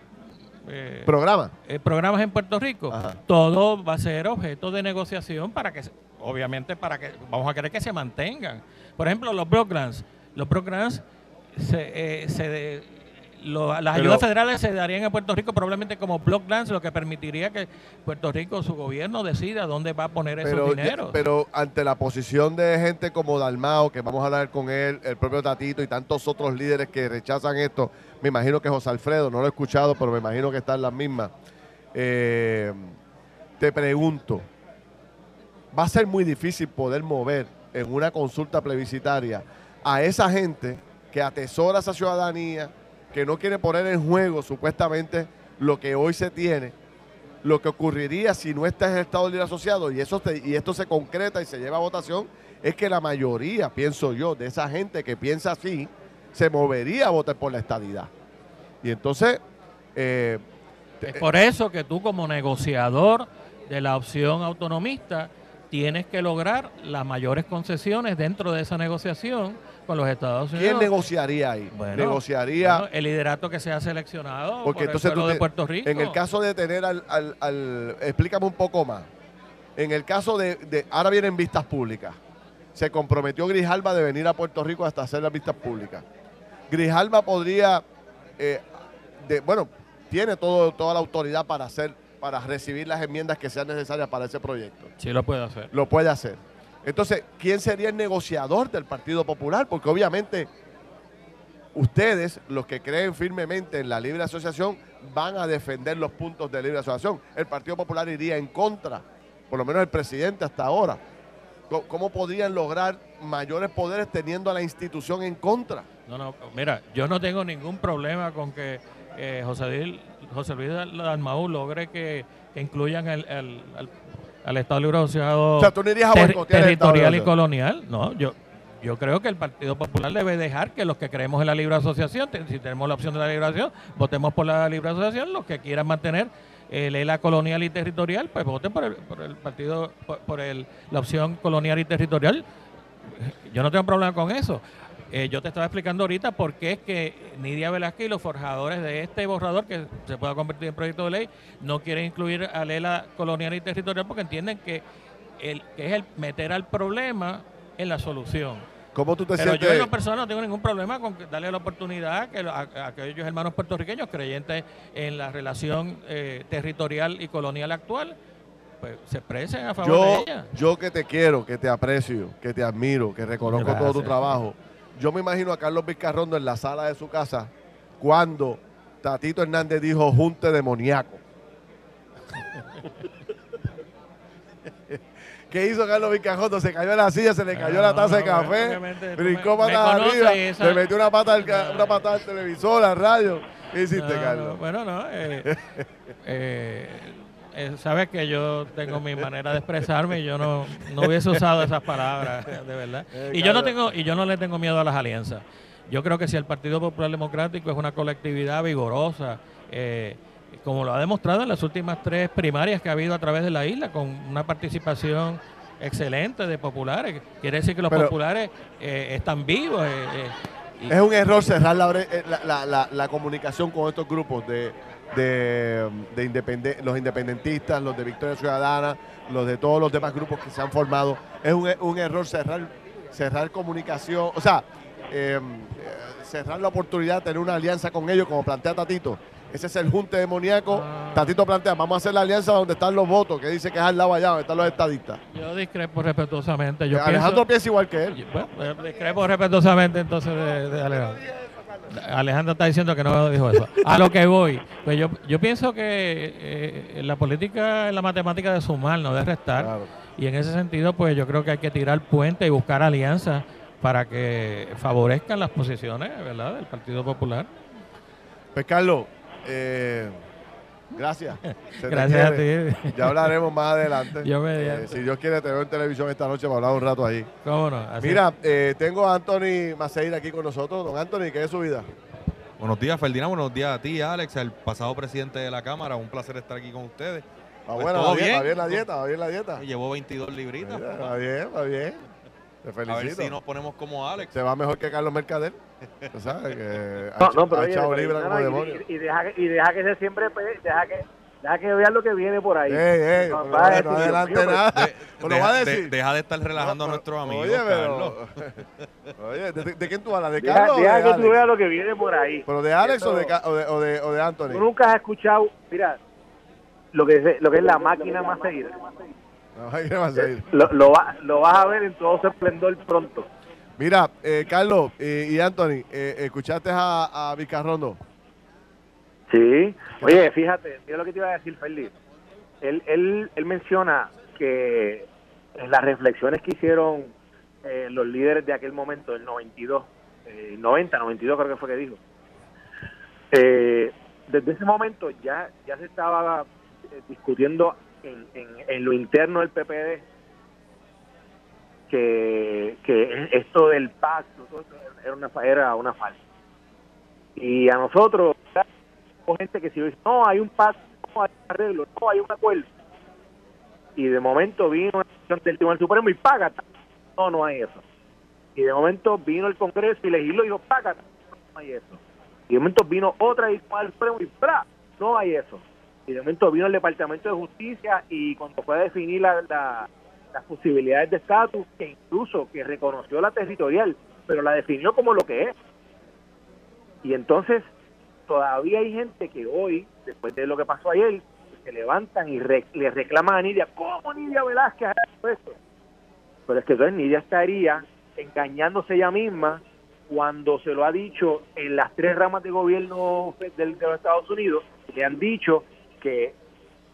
[SPEAKER 2] eh, programas
[SPEAKER 5] eh, programas en Puerto Rico, todo va a ser objeto de negociación para que, obviamente, para que vamos a querer que se mantengan. Por ejemplo, los Brocklands. Los Brocklands se, se las ayudas federales se darían a Puerto Rico probablemente como block grants, lo que permitiría que Puerto Rico, su gobierno, decida dónde va a poner esos dinero.
[SPEAKER 2] Pero ante la posición de gente como Dalmao, que vamos a hablar con él, el propio Tatito y tantos otros líderes que rechazan esto, me imagino que José Alfredo, no lo he escuchado, pero me imagino que están las mismas. Eh, te pregunto, va a ser muy difícil poder mover en una consulta plebiscitaria a esa gente que atesora esa ciudadanía, que no quiere poner en juego supuestamente lo que hoy se tiene, lo que ocurriría si no está en el Estado Libre Asociado y, eso y esto se concreta y se lleva a votación, es que la mayoría, pienso yo, de esa gente que piensa así, se movería a votar por la estadidad. Y entonces...
[SPEAKER 5] Eh, es por eso que tú como negociador de la opción autonomista tienes que lograr las mayores concesiones dentro de esa negociación con los Estados Unidos.
[SPEAKER 2] ¿Quién negociaría ahí? negociaría
[SPEAKER 5] el liderato que sea seleccionado porque por entonces el de Puerto Rico.
[SPEAKER 2] En el caso de tener al, al, explícame un poco más. En el caso de, ahora vienen vistas públicas. Se comprometió Grijalba de venir a Puerto Rico hasta hacer las vistas públicas. Grijalba podría, eh, bueno, tiene todo, toda la autoridad para hacer, para recibir las enmiendas que sean necesarias para ese proyecto.
[SPEAKER 5] Sí, lo puede hacer.
[SPEAKER 2] Lo puede hacer. Entonces, ¿quién sería el negociador del Partido Popular? Porque obviamente ustedes, los que creen firmemente en la libre asociación, van a defender los puntos de libre asociación. El Partido Popular iría en contra, por lo menos el presidente hasta ahora. ¿Cómo podrían lograr mayores poderes teniendo a la institución en contra?
[SPEAKER 5] No, no, mira, yo no tengo ningún problema con que eh, José, José Luis logre que, incluyan el, al Estado Libre Asociado territorial y colonial. No, yo, yo creo que el Partido Popular debe dejar que los que creemos en la libre asociación, si tenemos la opción de la libre asociación, votemos por la libre asociación. Los que quieran mantener el ELA colonial y territorial, pues voten por el, por el partido, por, el, la opción colonial y territorial. Yo no tengo problema con eso. Eh, yo te estaba explicando ahorita por qué es que Nidia Velázquez y los forjadores de este borrador, que se pueda convertir en proyecto de ley, no quieren incluir a Lela colonial y territorial porque entienden que, el, que es el meter al problema en la solución.
[SPEAKER 2] ¿Cómo tú te
[SPEAKER 5] Pero yo en lo personal no tengo ningún problema con darle la oportunidad que a, aquellos hermanos puertorriqueños creyentes en la relación eh, territorial y colonial actual pues se expresen a favor de ella.
[SPEAKER 2] Yo que te quiero, que te aprecio, que te admiro, que reconozco todo tu trabajo. Yo me imagino a Carlos Vizcarrondo en la sala de su casa cuando Tatito Hernández dijo junte demoníaco. ¿Qué hizo Carlos Vizcarrondo? Se cayó en la silla, se le cayó la taza de café, brincó patas arriba, le metió una pata, al, una pata al televisor, al radio. ¿Qué hiciste, Carlos?
[SPEAKER 5] bueno, no. Eh, eh, eh, sabes que yo tengo mi manera de expresarme y yo no, no hubiese usado esas palabras, de verdad. y yo no tengo y yo no le tengo miedo a las alianzas. Yo creo que si el Partido Popular Democrático es una colectividad vigorosa, eh, como lo ha demostrado en las últimas tres primarias que ha habido a través de la isla, con una participación excelente de populares. Quiere decir que los populares eh, están vivos.
[SPEAKER 2] Eh, es un error cerrar la, la, comunicación con estos grupos de, de, los independentistas, los de Victoria Ciudadana, los de todos los demás grupos que se han formado. Es un, un error cerrar, cerrar comunicación. O sea, Em, eh, cerrar la oportunidad de tener una alianza con ellos, como plantea Tatito. Ese es el junte demoníaco. Ah. Tatito plantea, vamos a hacer la alianza donde están los votos, que dice que es al lado allá, donde están los estadistas.
[SPEAKER 5] Yo discrepo respetuosamente. Yo
[SPEAKER 2] Alejandro piensa igual que él.
[SPEAKER 5] Bueno, discrepo respetuosamente entonces de, Alejandro. Alejandro está diciendo que no dijo eso. A lo que voy, pues yo, yo pienso que eh, la política es la matemática de sumar, no de restar. Y en ese sentido, pues yo creo que hay que tirar puente y buscar alianzas para que favorezcan las posiciones ¿verdad? del Partido Popular.
[SPEAKER 2] Pues Carlos, eh, gracias.
[SPEAKER 5] gracias a ti.
[SPEAKER 2] Ya hablaremos más adelante.
[SPEAKER 5] Yo me eh,
[SPEAKER 2] si Dios quiere, te veo en televisión esta noche para hablar un rato ahí.
[SPEAKER 5] ¿Cómo no?
[SPEAKER 2] Mira, eh, tengo a Anthony Maceira aquí con nosotros. Don Anthony, ¿qué es su vida?
[SPEAKER 6] Buenos días, Ferdinand. Buenos días a ti, Alex, el pasado presidente de la Cámara. Un placer estar aquí con ustedes.
[SPEAKER 2] Ah, pues bueno, va bien, va bien la dieta, va bien la dieta.
[SPEAKER 6] Llevó 22 libritas.
[SPEAKER 2] va bien, va bien. Te felicito. A ver
[SPEAKER 6] si nos ponemos como Alex.
[SPEAKER 2] Se va mejor que Carlos Mercader. Sabes?
[SPEAKER 4] Que no, no, pero oye, libra como demonio. Y, deja, y deja que se siempre, deja que, deja que vean lo que viene por ahí.
[SPEAKER 2] Ey, ey, no, no, adelante nada.
[SPEAKER 6] De, deja, de, decir? deja de estar relajando a nuestros amigos, oye, Carlos.
[SPEAKER 2] oye, ¿de, quién tú hablas? ¿De Carlos
[SPEAKER 4] deja, deja que tú veas lo que viene por ahí.
[SPEAKER 2] ¿Pero de Alex o, de, o, de, o, de, o de Anthony?
[SPEAKER 4] Tú nunca has escuchado, mira, lo que es, lo que es la máquina más seguida. Eh, lo, lo, lo, vas a ver en todo su esplendor pronto.
[SPEAKER 2] Mira, eh, Carlos y Anthony, eh, ¿escuchaste a, a Vicarrondo?
[SPEAKER 4] Sí. Oye, fíjate, mira lo que te iba a decir, Felipe. Él, él, él menciona que en las reflexiones que hicieron los líderes de aquel momento, el 92, 90, 92 creo que fue que dijo, desde ese momento ya, ya se estaba discutiendo en, en, lo interno del PPD que, esto del pacto era una, era una falsa. Y a nosotros, gente que si dice, no, hay un pacto, no hay un arreglo, no hay un acuerdo. Y de momento vino una decisión del Tribunal Supremo y paga. No, no hay eso. Y de momento vino el Congreso y legisló y dijo, paga. No hay eso. Y de momento vino otra decisión del Supremo y ¡bra! No hay eso y de momento vino el Departamento de Justicia y cuando fue a definir la, las posibilidades de estatus, que incluso que reconoció la territorial, pero la definió como lo que es. Y entonces todavía hay gente que hoy, después de lo que pasó ayer, se levantan y le reclaman a Nidia, ¿cómo Nidia Velázquez ha hecho esto? Pero es que entonces Nidia estaría engañándose ella misma cuando se lo ha dicho en las tres ramas de gobierno de los Estados Unidos, le han dicho que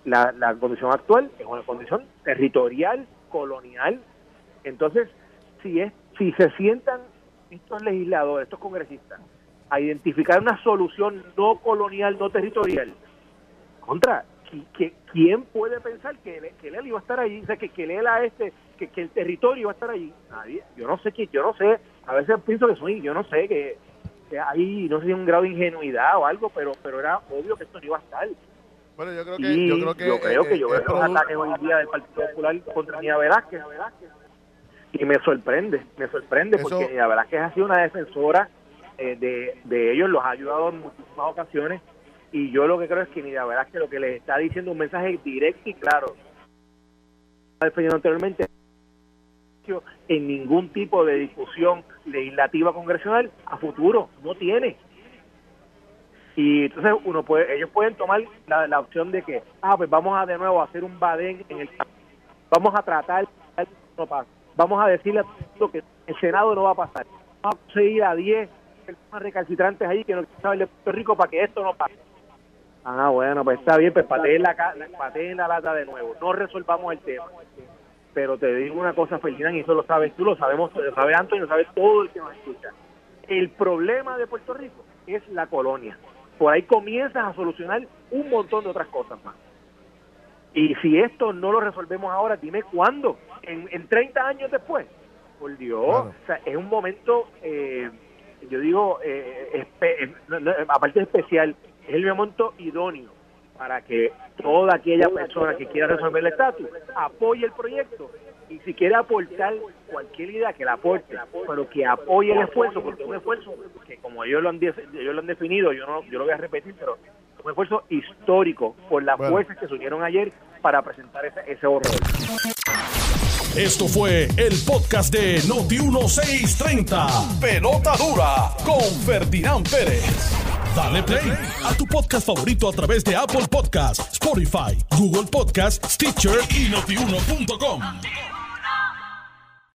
[SPEAKER 4] la, la condición actual es una condición territorial, colonial. Entonces, si, es, si se sientan estos legisladores, estos congresistas, a identificar una solución no colonial, no territorial, contra, que, ¿quién puede pensar que, que él iba a estar allí? O sea, que, que él a este, que, que el territorio iba a estar allí. Nadie. Yo no sé que, yo no sé, a veces pienso que soy, yo no sé, que, que hay, no sé si un grado de ingenuidad o algo, pero, pero era obvio que esto no iba a estar.
[SPEAKER 2] Bueno, yo creo que. yo creo que,
[SPEAKER 4] yo creo que yo veo los ataques hoy día del Partido Popular contra Nia Velázquez. Y me sorprende, me sorprende, porque Nia Velázquez ha sido una defensora eh, de, de ellos, los ha ayudado en muchísimas ocasiones. Y yo lo que creo es que Nia Velázquez lo que les está diciendo un mensaje directo y claro. defendiendo anteriormente en ningún tipo de discusión legislativa congresional a futuro, no tiene Y entonces uno puede, ellos pueden tomar la, opción de que, ah, pues vamos a de nuevo hacer un badén en el vamos a tratar no pasa. Vamos a decirle a todo que el Senado no va a pasar. Vamos a conseguir a 10 personas recalcitrantes ahí que no quieren saber de Puerto Rico para que esto no pase. Ah, bueno, pues está bien, pues pateen la, pateen la lata de nuevo. No resolvamos el tema. Pero te digo una cosa, Ferdinand, y eso lo sabes tú, lo sabemos, lo sabe Antonio, lo sabe todo el que nos escucha. El problema de Puerto Rico es la colonia. Por ahí comienzas a solucionar un montón de otras cosas más. Y si esto no lo resolvemos ahora, dime cuándo, en, en 30 años después. Por Dios, o sea, es un momento, eh, yo digo, eh, aparte especial, es el momento idóneo para que toda aquella persona que quiera resolver el estatus apoye el proyecto y si quiere aportar cualquier idea que la aporte, pero que apoye el esfuerzo, porque es un esfuerzo que como ellos lo han, ellos lo han definido, yo no yo lo voy a repetir, pero es un esfuerzo histórico por las fuerzas que se unieron ayer para presentar ese, ese horror.
[SPEAKER 1] Esto fue el podcast de Noti 1630. Pelota dura con Ferdinand Pérez. Dale play a tu podcast favorito a través de Apple Podcasts, Spotify, Google Podcasts, Stitcher y notiuno.com.